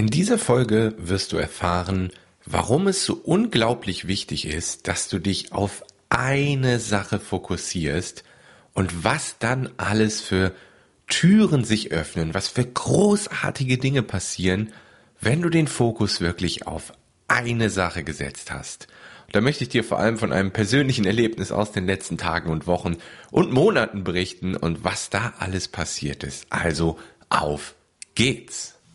In dieser Folge wirst du erfahren, warum es so unglaublich wichtig ist, dass du dich auf eine Sache fokussierst und was dann alles für Türen sich öffnen, was für großartige Dinge passieren, wenn du den Fokus wirklich auf eine Sache gesetzt hast. Da möchte ich dir vor allem von einem persönlichen Erlebnis aus den letzten Tagen und Wochen und Monaten berichten und was da alles passiert ist. Also auf geht's!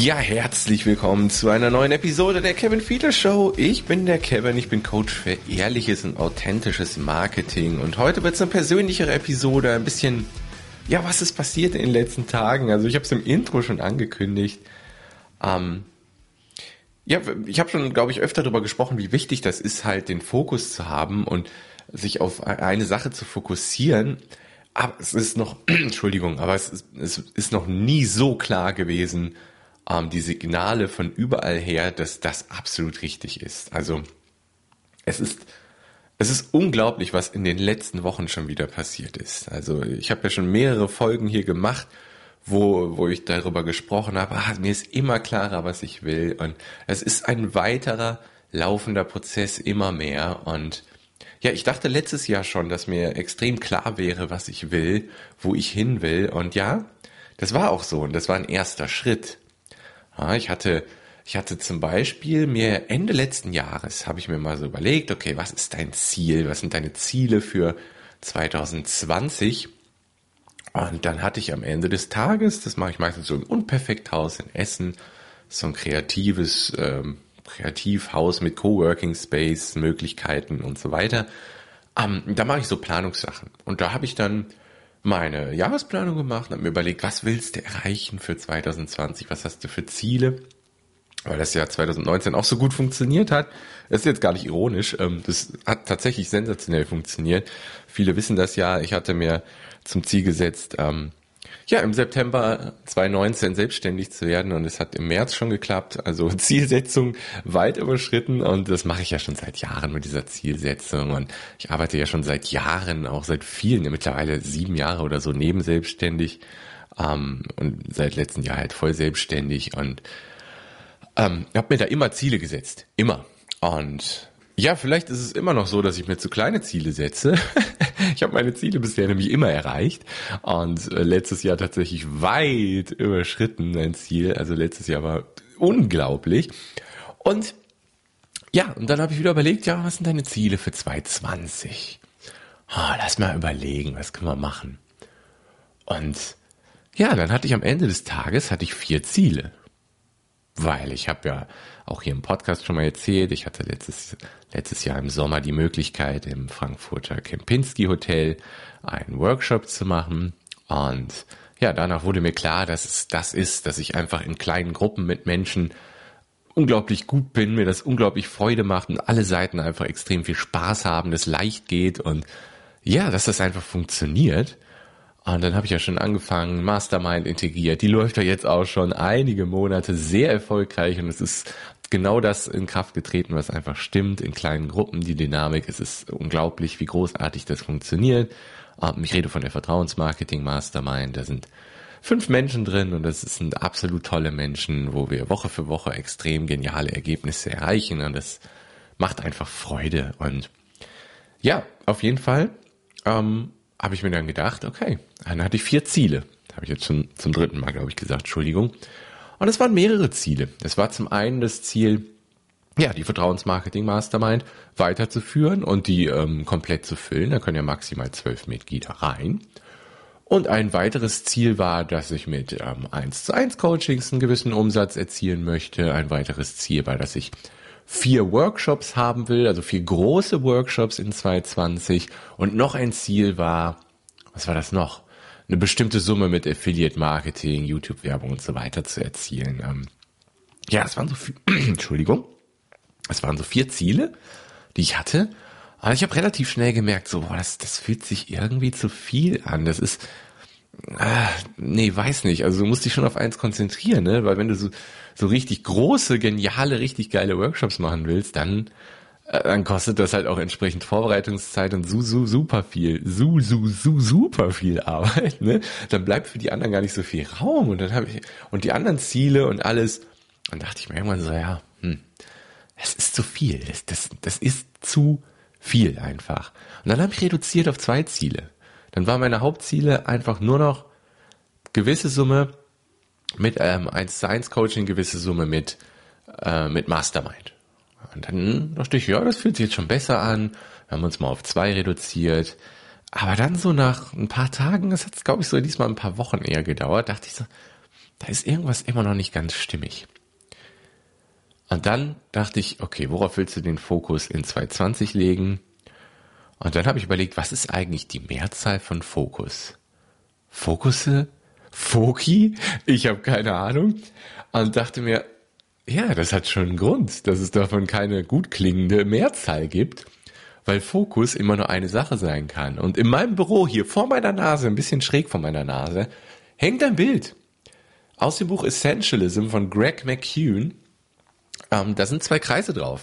Ja, herzlich willkommen zu einer neuen Episode der Kevin Fiedler Show. Ich bin der Kevin, ich bin Coach für ehrliches und authentisches Marketing und heute wird es eine persönlichere Episode, ein bisschen, ja, was ist passiert in den letzten Tagen? Also ich habe es im Intro schon angekündigt. Ähm, ja, ich habe schon, glaube ich, öfter darüber gesprochen, wie wichtig das ist, halt den Fokus zu haben und sich auf e-, eine Sache zu fokussieren. Aber es ist noch, Entschuldigung, aber es ist, es ist noch nie so klar gewesen, ähm, die Signale von überall her, dass das absolut richtig ist. Also es ist es ist unglaublich, was in den letzten Wochen schon wieder passiert ist. Also ich habe ja schon mehrere Folgen hier gemacht, wo, wo ich darüber gesprochen habe, ah, mir ist immer klarer, was ich will. Und es ist ein weiterer laufender Prozess immer mehr. Und ja, ich dachte letztes Jahr schon, dass mir extrem klar wäre, was ich will, wo ich hin will. Und ja, das war auch so. Und das war ein erster Schritt. Ja, ich hatte, ich hatte zum Beispiel mir Ende letzten Jahres habe ich mir mal so überlegt, okay, was ist dein Ziel? Was sind deine Ziele für 2020? Und dann hatte ich am Ende des Tages, das mache ich meistens so im Unperfekthaus in Essen, so ein kreatives ähm, Kreativhaus mit Coworking Space Möglichkeiten und so weiter. Ähm, da mache ich so Planungssachen und da habe ich dann meine Jahresplanung gemacht und habe mir überlegt, was willst du erreichen für 2020? Was hast du für Ziele? Weil das Jahr 2019 auch so gut funktioniert hat. Das ist jetzt gar nicht ironisch. Ähm, das hat tatsächlich sensationell funktioniert. Viele wissen das ja. Ich hatte mir zum Ziel gesetzt, ähm, ja, im September 2019 selbstständig zu werden und es hat im März schon geklappt. Also Zielsetzung weit überschritten und das mache ich ja schon seit Jahren mit dieser Zielsetzung und ich arbeite ja schon seit Jahren, auch seit vielen, mittlerweile sieben Jahre oder so nebenselbstständig ähm, und seit letztem Jahr halt voll selbstständig und ähm, habe mir da immer Ziele gesetzt, immer. Und ja, vielleicht ist es immer noch so, dass ich mir zu kleine Ziele setze. ich habe meine Ziele bisher nämlich immer erreicht und äh, letztes Jahr tatsächlich weit überschritten mein Ziel. Also letztes Jahr war unglaublich. Und ja, und dann habe ich wieder überlegt, ja, was sind deine Ziele für 2020? Oh, lass mal überlegen, was können wir machen? Und ja, dann hatte ich am Ende des Tages hatte ich vier Ziele weil ich habe ja auch hier im Podcast schon mal erzählt, ich hatte letztes, letztes Jahr im Sommer die Möglichkeit, im Frankfurter Kempinski Hotel einen Workshop zu machen. Und ja, danach wurde mir klar, dass es das ist, dass ich einfach in kleinen Gruppen mit Menschen unglaublich gut bin, mir das unglaublich Freude macht und alle Seiten einfach extrem viel Spaß haben, das leicht geht und ja, dass das einfach funktioniert. Und dann habe ich ja schon angefangen, Mastermind integriert. Die läuft ja jetzt auch schon einige Monate sehr erfolgreich und es ist genau das in Kraft getreten, was einfach stimmt in kleinen Gruppen. Die Dynamik, es ist unglaublich, wie großartig das funktioniert. Ähm, ich rede von der Vertrauensmarketing Mastermind. Da sind fünf Menschen drin und das sind absolut tolle Menschen, wo wir Woche für Woche extrem geniale Ergebnisse erreichen und das macht einfach Freude und ja, auf jeden Fall ähm, habe ich mir dann gedacht, okay, dann hatte ich vier Ziele. Habe ich jetzt schon zum dritten Mal, glaube ich, gesagt, Entschuldigung. Und es waren mehrere Ziele. Es war zum einen das Ziel, ja, die Vertrauensmarketing Mastermind weiterzuführen und die ähm, komplett zu füllen. Da können ja maximal zwölf Mitglieder rein. Und ein weiteres Ziel war, dass ich mit ähm, 1 zu 1 Coachings einen gewissen Umsatz erzielen möchte. Ein weiteres Ziel war, dass ich vier Workshops haben will, also vier große Workshops in 2020. Und noch ein Ziel war, was war das noch? Eine bestimmte Summe mit Affiliate Marketing, YouTube-Werbung und so weiter zu erzielen. Ähm, ja, es waren so viel, Entschuldigung, es waren so vier Ziele, die ich hatte. Aber ich habe relativ schnell gemerkt, so, boah, das, das fühlt sich irgendwie zu viel an. Das ist, ah, nee, weiß nicht. Also du musst dich schon auf eins konzentrieren, ne? Weil wenn du so, so richtig große, geniale, richtig geile Workshops machen willst, dann, äh, dann kostet das halt auch entsprechend Vorbereitungszeit und su, su, super viel, su, su, su, super viel Arbeit, ne? Dann bleibt für die anderen gar nicht so viel Raum und dann habe ich, und die anderen Ziele und alles, dann dachte ich mir irgendwann so, ja, hm, das ist zu viel, das, das, das ist zu viel einfach. Und dann habe ich reduziert auf zwei Ziele. Dann waren meine Hauptziele einfach nur noch gewisse Summe mit ähm, 1 zu 1 Coaching, gewisse Summe mit, äh, mit Mastermind. Und dann dachte ich, ja, das fühlt sich jetzt schon besser an. Wir haben uns mal auf zwei reduziert. Aber dann so nach ein paar Tagen, das hat glaube ich so diesmal ein paar Wochen eher gedauert, dachte ich so, da ist irgendwas immer noch nicht ganz stimmig. Und dann dachte ich, okay, worauf willst du den Fokus in 2020 legen? Und dann habe ich überlegt, was ist eigentlich die Mehrzahl von Fokus? Fokusse? Foki? Ich habe keine Ahnung. Und dachte mir, ja, das hat schon einen Grund, dass es davon keine gut klingende Mehrzahl gibt, weil Fokus immer nur eine Sache sein kann. Und in meinem Büro hier vor meiner Nase, ein bisschen schräg vor meiner Nase, hängt ein Bild aus dem Buch Essentialism von Greg McCune. Ähm, da sind zwei Kreise drauf.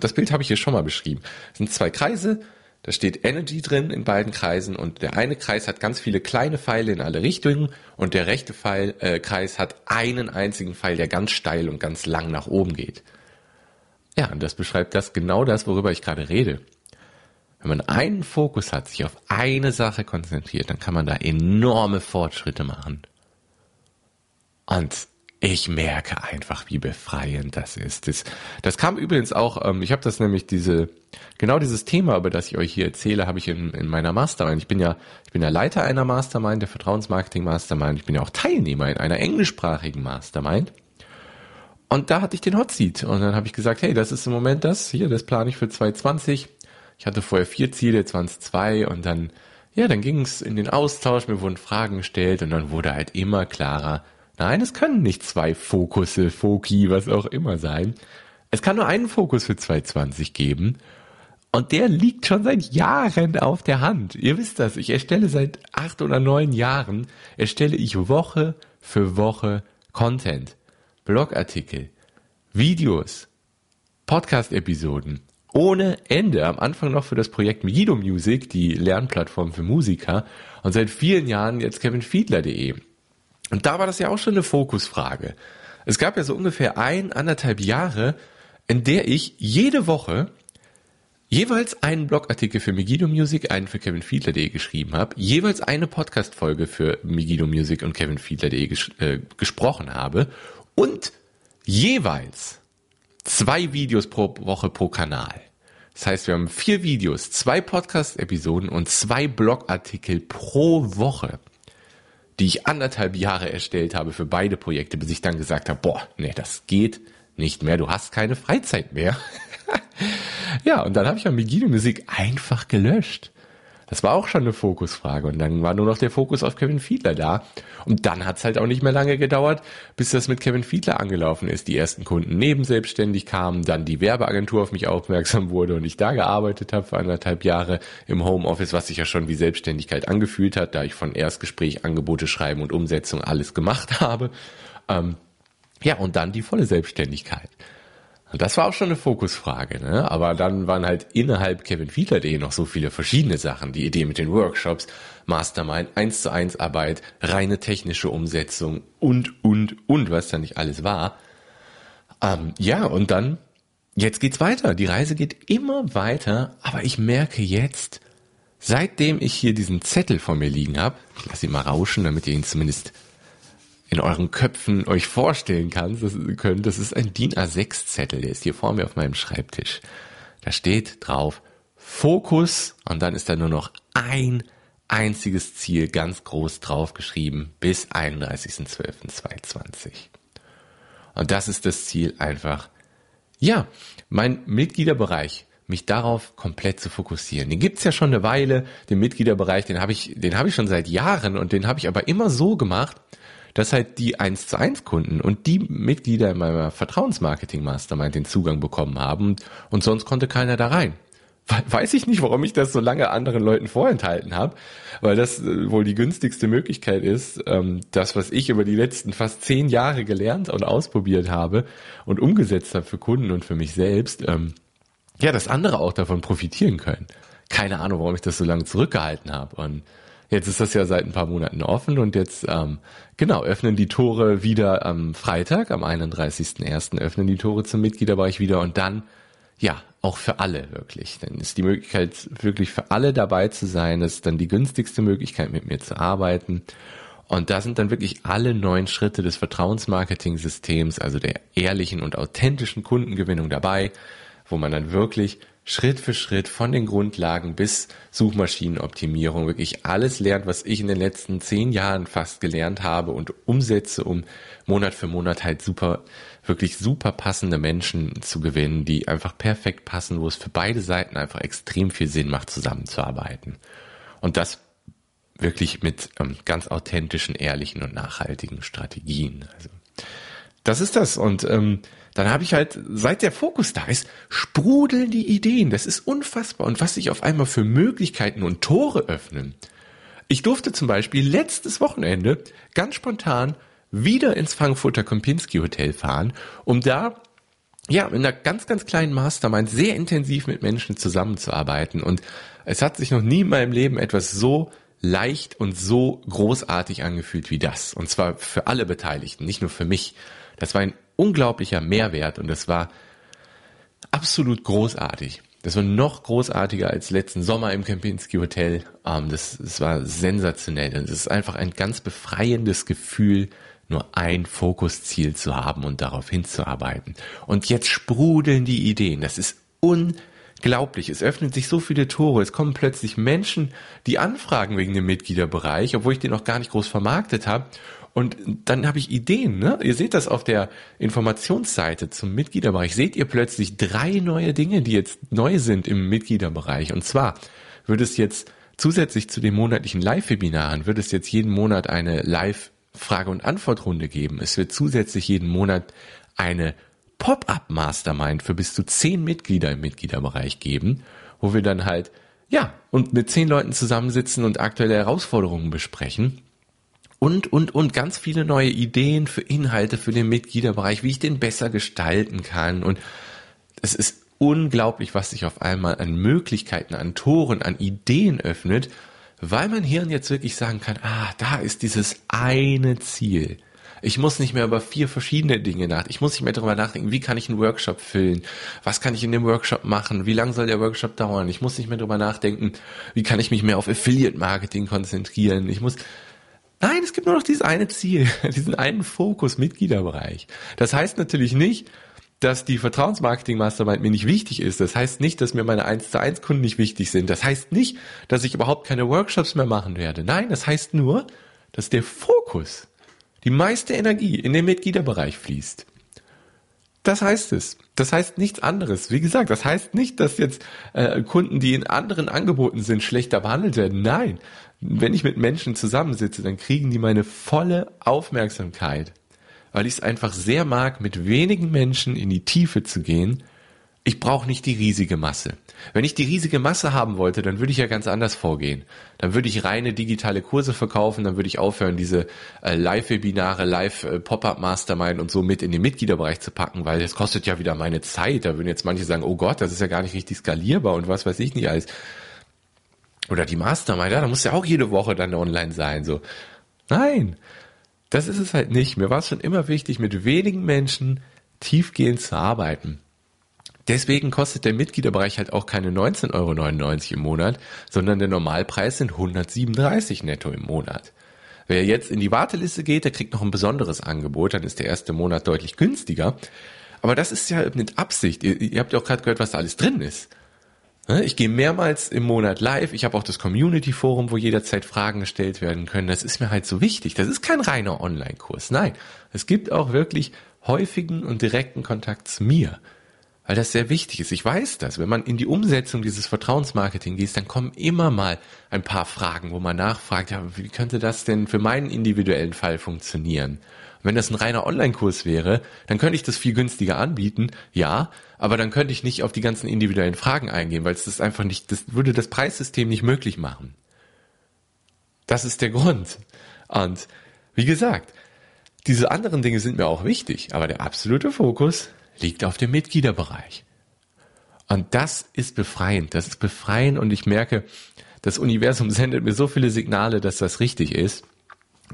Das Bild habe ich hier schon mal beschrieben. Das sind zwei Kreise, da steht Energy drin in beiden Kreisen und der eine Kreis hat ganz viele kleine Pfeile in alle Richtungen und der rechte Pfeil, äh, Kreis hat einen einzigen Pfeil, der ganz steil und ganz lang nach oben geht. Ja, und das beschreibt das genau das, worüber ich gerade rede. Wenn man einen Fokus hat, sich auf eine Sache konzentriert, dann kann man da enorme Fortschritte machen. Und ich merke einfach, wie befreiend das ist. Das, das kam übrigens auch, ähm, ich habe das nämlich diese, genau dieses Thema, über das ich euch hier erzähle, habe ich in, in meiner Mastermind. Ich bin ja, ich bin ja Leiter einer Mastermind, der Vertrauensmarketing Mastermind. Ich bin ja auch Teilnehmer in einer englischsprachigen Mastermind. Und da hatte ich den Hot Seat und dann habe ich gesagt, hey, das ist im Moment das, hier, das plane ich für 2020. Ich hatte vorher vier Ziele, 2002 und dann, ja, dann ging es in den Austausch, mir wurden Fragen gestellt und dann wurde halt immer klarer, Nein, es können nicht zwei Fokusse, Foki, was auch immer sein. Es kann nur einen Fokus für 2020 geben. Und der liegt schon seit Jahren auf der Hand. Ihr wisst das. Ich erstelle seit acht oder neun Jahren, erstelle ich Woche für Woche Content. Blogartikel, Videos, Podcast-Episoden. Ohne Ende. Am Anfang noch für das Projekt Migido Music, die Lernplattform für Musiker. Und seit vielen Jahren jetzt kevinfiedler.de. Und da war das ja auch schon eine Fokusfrage. Es gab ja so ungefähr ein, anderthalb Jahre, in der ich jede Woche jeweils einen Blogartikel für Megiddo Music, einen für kevinfiedler.de geschrieben habe, jeweils eine Podcast-Folge für Megiddo Music und kevinfiedler.de ges äh, gesprochen habe und jeweils zwei Videos pro Woche pro Kanal. Das heißt, wir haben vier Videos, zwei Podcast-Episoden und zwei Blogartikel pro Woche die ich anderthalb Jahre erstellt habe für beide Projekte, bis ich dann gesagt habe, boah, nee, das geht nicht mehr, du hast keine Freizeit mehr. ja, und dann habe ich Megiddo Musik einfach gelöscht. Das war auch schon eine Fokusfrage. Und dann war nur noch der Fokus auf Kevin Fiedler da. Und dann hat es halt auch nicht mehr lange gedauert, bis das mit Kevin Fiedler angelaufen ist. Die ersten Kunden nebenselbstständig kamen, dann die Werbeagentur auf mich aufmerksam wurde und ich da gearbeitet habe für anderthalb Jahre im Homeoffice, was sich ja schon wie Selbstständigkeit angefühlt hat, da ich von Erstgespräch, Angebote schreiben und Umsetzung alles gemacht habe. Ähm, ja, und dann die volle Selbstständigkeit. Und das war auch schon eine Fokusfrage, ne? Aber dann waren halt innerhalb Kevin Fiedler.de noch so viele verschiedene Sachen. Die Idee mit den Workshops, Mastermind, 1 zu 1 Arbeit, reine technische Umsetzung und, und, und, was da nicht alles war. Ähm, ja, und dann, jetzt geht's weiter. Die Reise geht immer weiter, aber ich merke jetzt, seitdem ich hier diesen Zettel vor mir liegen habe, ich lasse ihn mal rauschen, damit ihr ihn zumindest in euren Köpfen euch vorstellen kann, das, könnt, das ist ein DIN A6-Zettel, der ist hier vor mir auf meinem Schreibtisch. Da steht drauf Fokus und dann ist da nur noch ein einziges Ziel ganz groß draufgeschrieben bis 31.12.2020. Und das ist das Ziel einfach, ja, mein Mitgliederbereich, mich darauf komplett zu fokussieren. Den gibt's ja schon eine Weile, den Mitgliederbereich, den habe ich, den habe ich schon seit Jahren und den habe ich aber immer so gemacht, dass halt die 1 zu 1 Kunden und die Mitglieder in meiner Vertrauensmarketing Mastermind den Zugang bekommen haben und sonst konnte keiner da rein. weiß ich nicht, warum ich das so lange anderen Leuten vorenthalten habe, weil das äh, wohl die günstigste Möglichkeit ist, ähm, das, was ich über die letzten fast zehn Jahre gelernt und ausprobiert habe und umgesetzt habe für Kunden und für mich selbst, ähm, ja, dass andere auch davon profitieren können. Keine Ahnung, warum ich das so lange zurückgehalten habe. Und jetzt ist das ja seit ein paar Monaten offen und jetzt, ähm, genau, öffnen die Tore wieder am Freitag, am 31.01. öffnen die Tore zum Mitgliederbereich wieder und dann ja, auch für alle wirklich. Dann ist die Möglichkeit wirklich für alle dabei zu sein. Das ist dann die günstigste Möglichkeit, mit mir zu arbeiten. Und da sind dann wirklich alle neun Schritte des Vertrauensmarketing-Systems, also der ehrlichen und authentischen Kundengewinnung dabei, wo man dann wirklich Schritt für Schritt von den Grundlagen bis Suchmaschinenoptimierung wirklich alles lernt, was ich in den letzten zehn Jahren fast gelernt habe und umsetze, um Monat für Monat halt super, wirklich super passende Menschen zu gewinnen, die einfach perfekt passen, wo es für beide Seiten einfach extrem viel Sinn macht, zusammenzuarbeiten. Und das wirklich mit ähm, ganz authentischen, ehrlichen und nachhaltigen Strategien. Also das ist das. Und ähm, dann habe ich halt, seit der Fokus da ist, sprudeln die Ideen. Das ist unfassbar. Und was sich auf einmal für Möglichkeiten und Tore öffnen. Ich durfte zum Beispiel letztes Wochenende ganz spontan wieder ins Frankfurter Kempinski Hotel fahren, um da ja, in einer ganz, ganz kleinen Mastermind sehr intensiv mit Menschen zusammenzuarbeiten. Und es hat sich noch nie in meinem Leben etwas so leicht und so großartig angefühlt wie das. Und zwar für alle Beteiligten, nicht nur für mich. Das war ein unglaublicher Mehrwert und das war absolut großartig. Das war noch großartiger als letzten Sommer im Kempinski Hotel. Ähm, das, das war sensationell. Und es ist einfach ein ganz befreiendes Gefühl, nur ein Fokusziel zu haben und darauf hinzuarbeiten. Und jetzt sprudeln die Ideen. Das ist unglaublich. Es öffnen sich so viele Tore. Es kommen plötzlich Menschen, die anfragen wegen dem Mitgliederbereich, obwohl ich den noch gar nicht groß vermarktet habe. Und dann habe ich Ideen. Ne? Ihr seht das auf der Informationsseite zum Mitgliederbereich. Seht ihr plötzlich drei neue Dinge, die jetzt neu sind im Mitgliederbereich. Und zwar wird es jetzt zusätzlich zu den monatlichen Live-Webinaren, wird es jetzt jeden Monat eine Live-Frage- und Antwortrunde geben. Es wird zusätzlich jeden Monat eine Pop-up-Mastermind für bis zu zehn Mitglieder im Mitgliederbereich geben, wo wir dann halt ja, und mit zehn Leuten zusammensitzen und aktuelle Herausforderungen besprechen und, und, und ganz viele neue Ideen für Inhalte für den Mitgliederbereich, wie ich den besser gestalten kann. Und es ist unglaublich, was sich auf einmal an Möglichkeiten, an Toren, an Ideen öffnet, weil mein Hirn jetzt wirklich sagen kann, ah, da ist dieses eine Ziel. Ich muss nicht mehr über vier verschiedene Dinge nach. Ich muss nicht mehr darüber nachdenken, wie kann ich einen Workshop füllen? Was kann ich in dem Workshop machen? Wie lang soll der Workshop dauern? Ich muss nicht mehr darüber nachdenken, wie kann ich mich mehr auf Affiliate Marketing konzentrieren? Ich muss Nein, es gibt nur noch dieses eine Ziel, diesen einen Fokus Mitgliederbereich. Das heißt natürlich nicht, dass die Vertrauensmarketing Mastermind mir nicht wichtig ist. Das heißt nicht, dass mir meine 1 zu 1 Kunden nicht wichtig sind. Das heißt nicht, dass ich überhaupt keine Workshops mehr machen werde. Nein, das heißt nur, dass der Fokus, die meiste Energie in den Mitgliederbereich fließt. Das heißt es. Das heißt nichts anderes. Wie gesagt, das heißt nicht, dass jetzt äh, Kunden, die in anderen Angeboten sind, schlechter behandelt werden. Nein, wenn ich mit Menschen zusammensitze, dann kriegen die meine volle Aufmerksamkeit, weil ich es einfach sehr mag, mit wenigen Menschen in die Tiefe zu gehen. Ich brauche nicht die riesige Masse. Wenn ich die riesige Masse haben wollte, dann würde ich ja ganz anders vorgehen. Dann würde ich reine digitale Kurse verkaufen, dann würde ich aufhören, diese äh, Live-Webinare, Live-Pop-Up-Mastermind und so mit in den Mitgliederbereich zu packen, weil das kostet ja wieder meine Zeit. Da würden jetzt manche sagen, oh Gott, das ist ja gar nicht richtig skalierbar und was weiß ich nicht alles. Oder die Mastermind, ja, da muss ja auch jede Woche dann online sein, so. Nein, das ist es halt nicht. Mir war es schon immer wichtig, mit wenigen Menschen tiefgehend zu arbeiten. Deswegen kostet der Mitgliederbereich halt auch keine 19,99 Euro im Monat, sondern der Normalpreis sind 137 netto im Monat. Wer jetzt in die Warteliste geht, der kriegt noch ein besonderes Angebot, dann ist der erste Monat deutlich günstiger. Aber das ist ja mit Absicht. Ihr, ihr habt ja auch gerade gehört, was da alles drin ist. Ne, ich gehe mehrmals im Monat live. Ich habe auch das Community Forum, wo jederzeit Fragen gestellt werden können. Das ist mir halt so wichtig. Das ist kein reiner Online-Kurs. Nein, es gibt auch wirklich häufigen und direkten Kontakt zu mir. Weil das sehr wichtig ist. Ich weiß das. Wenn man in die Umsetzung dieses Vertrauensmarketing geht, dann kommen immer mal ein paar Fragen, wo man nachfragt, ja, wie könnte das denn für meinen individuellen Fall funktionieren? Und wenn das ein reiner Online-Kurs wäre, dann könnte ich das viel günstiger anbieten, ja, aber dann könnte ich nicht auf die ganzen individuellen Fragen eingehen, weil es das einfach nicht, das würde das Preissystem nicht möglich machen. Das ist der Grund. Und wie gesagt, diese anderen Dinge sind mir auch wichtig, aber der absolute Fokus liegt auf dem Mitgliederbereich. Und das ist befreiend. Das ist befreiend und ich merke, das Universum sendet mir so viele Signale, dass das richtig ist.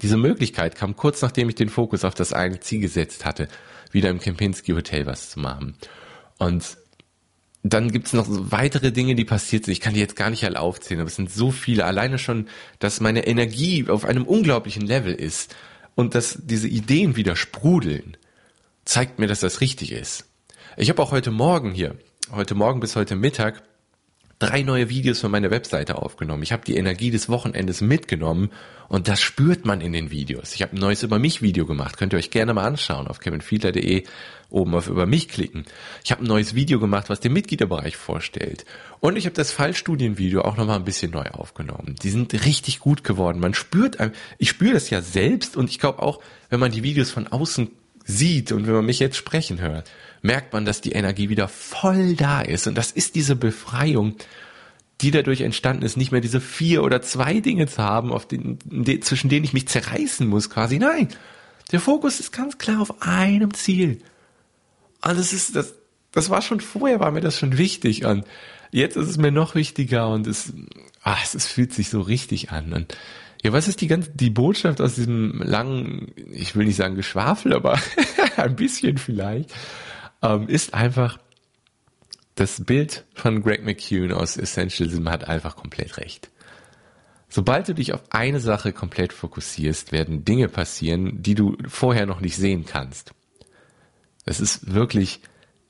Diese Möglichkeit kam kurz nachdem ich den Fokus auf das eine Ziel gesetzt hatte, wieder im Kempinski Hotel was zu machen. Und dann gibt's noch weitere Dinge, die passiert sind. Ich kann die jetzt gar nicht alle aufzählen, aber es sind so viele. Alleine schon, dass meine Energie auf einem unglaublichen Level ist und dass diese Ideen wieder sprudeln zeigt mir, dass das richtig ist. Ich habe auch heute Morgen hier, heute Morgen bis heute Mittag, drei neue Videos für meine Webseite aufgenommen. Ich habe die Energie des Wochenendes mitgenommen und das spürt man in den Videos. Ich habe ein neues Über mich Video gemacht, könnt ihr euch gerne mal anschauen auf kevinfiedler.de oben auf Über mich klicken. Ich habe ein neues Video gemacht, was den Mitgliederbereich vorstellt. Und ich habe das Fallstudienvideo auch nochmal ein bisschen neu aufgenommen. Die sind richtig gut geworden. Man spürt, ich spüre das ja selbst und ich glaube auch, wenn man die Videos von außen sieht und wenn man mich jetzt sprechen hört, merkt man, dass die Energie wieder voll da ist. Und das ist diese Befreiung, die dadurch entstanden ist, nicht mehr diese vier oder zwei Dinge zu haben, auf den, zwischen denen ich mich zerreißen muss quasi. Nein, der Fokus ist ganz klar auf einem Ziel. Und das ist, das, das war schon vorher, war mir das schon wichtig. Und jetzt ist es mir noch wichtiger und es, ah, es, es fühlt sich so richtig an. Und ja, was ist die ganze, die Botschaft aus diesem langen, ich will nicht sagen Geschwafel, aber ein bisschen vielleicht, ähm, ist einfach, das Bild von Greg McCune aus Essentialism hat einfach komplett recht. Sobald du dich auf eine Sache komplett fokussierst, werden Dinge passieren, die du vorher noch nicht sehen kannst. Es ist wirklich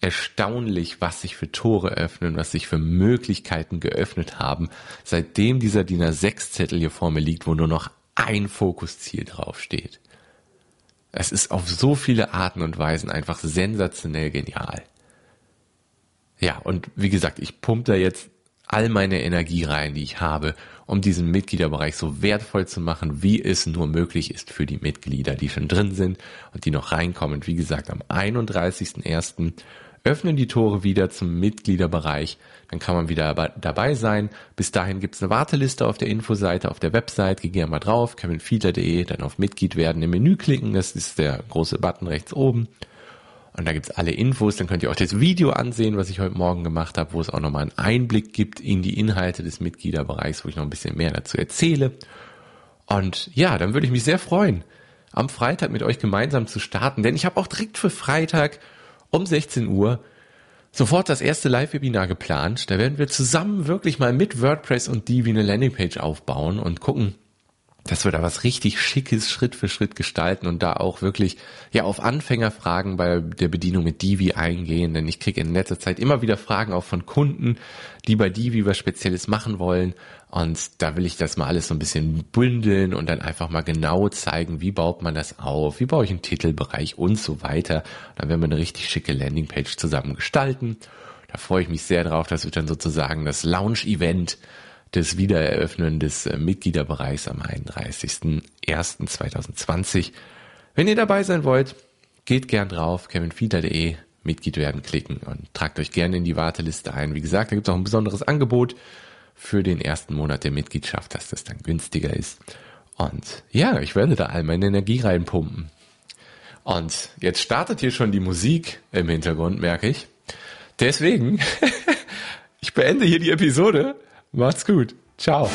erstaunlich, was sich für Tore öffnen, was sich für Möglichkeiten geöffnet haben, seitdem dieser DIN A6-Zettel hier vor mir liegt, wo nur noch ein Fokusziel draufsteht. Es ist auf so viele Arten und Weisen einfach sensationell genial. Ja, und wie gesagt, ich pumpe da jetzt all meine Energie rein, die ich habe, um diesen Mitgliederbereich so wertvoll zu machen, wie es nur möglich ist für die Mitglieder, die schon drin sind und die noch reinkommen. Wie gesagt, am 31.01 öffnen die Tore wieder zum Mitgliederbereich. Dann kann man wieder dabei sein. Bis dahin gibt's eine Warteliste auf der Infoseite, auf der Website. Geh gerne mal drauf, kevinfiedler.de, dann auf Mitglied werden im Menü klicken. Das ist der große Button rechts oben. Und da gibt's alle Infos. Dann könnt ihr auch das Video ansehen, was ich heute Morgen gemacht habe, wo es auch nochmal einen Einblick gibt in die Inhalte des Mitgliederbereichs, wo ich noch ein bisschen mehr dazu erzähle. Und ja, dann würde ich mich sehr freuen, am Freitag mit euch gemeinsam zu starten, denn ich habe auch direkt für Freitag um 16 Uhr sofort das erste Live-Webinar geplant. Da werden wir zusammen wirklich mal mit WordPress und Divi eine Landingpage aufbauen und gucken, dass wir da was richtig Schickes Schritt für Schritt gestalten und da auch wirklich ja auf Anfängerfragen bei der Bedienung mit Divi eingehen, denn ich kriege in letzter Zeit immer wieder Fragen auch von Kunden, die bei Divi was Spezielles machen wollen und da will ich das mal alles so ein bisschen bündeln und dann einfach mal genau zeigen, wie baut man das auf, wie baue ich einen Titelbereich und so weiter. Dann werden wir eine richtig schicke Landingpage zusammen gestalten. Da freue ich mich sehr drauf. Das wird dann sozusagen das Launch-Event des Wiedereröffnen des äh, Mitgliederbereichs am 31.01.2020. Wenn ihr dabei sein wollt, geht gern drauf, kevinfieder.de, Mitglied werden klicken und tragt euch gerne in die Warteliste ein. Wie gesagt, da gibt es auch ein besonderes Angebot für den ersten Monat der Mitgliedschaft, dass das dann günstiger ist. Und ja, ich werde da all meine Energie reinpumpen. Und jetzt startet hier schon die Musik im Hintergrund, merke ich. Deswegen, ich beende hier die Episode Macht's gut. Ciao.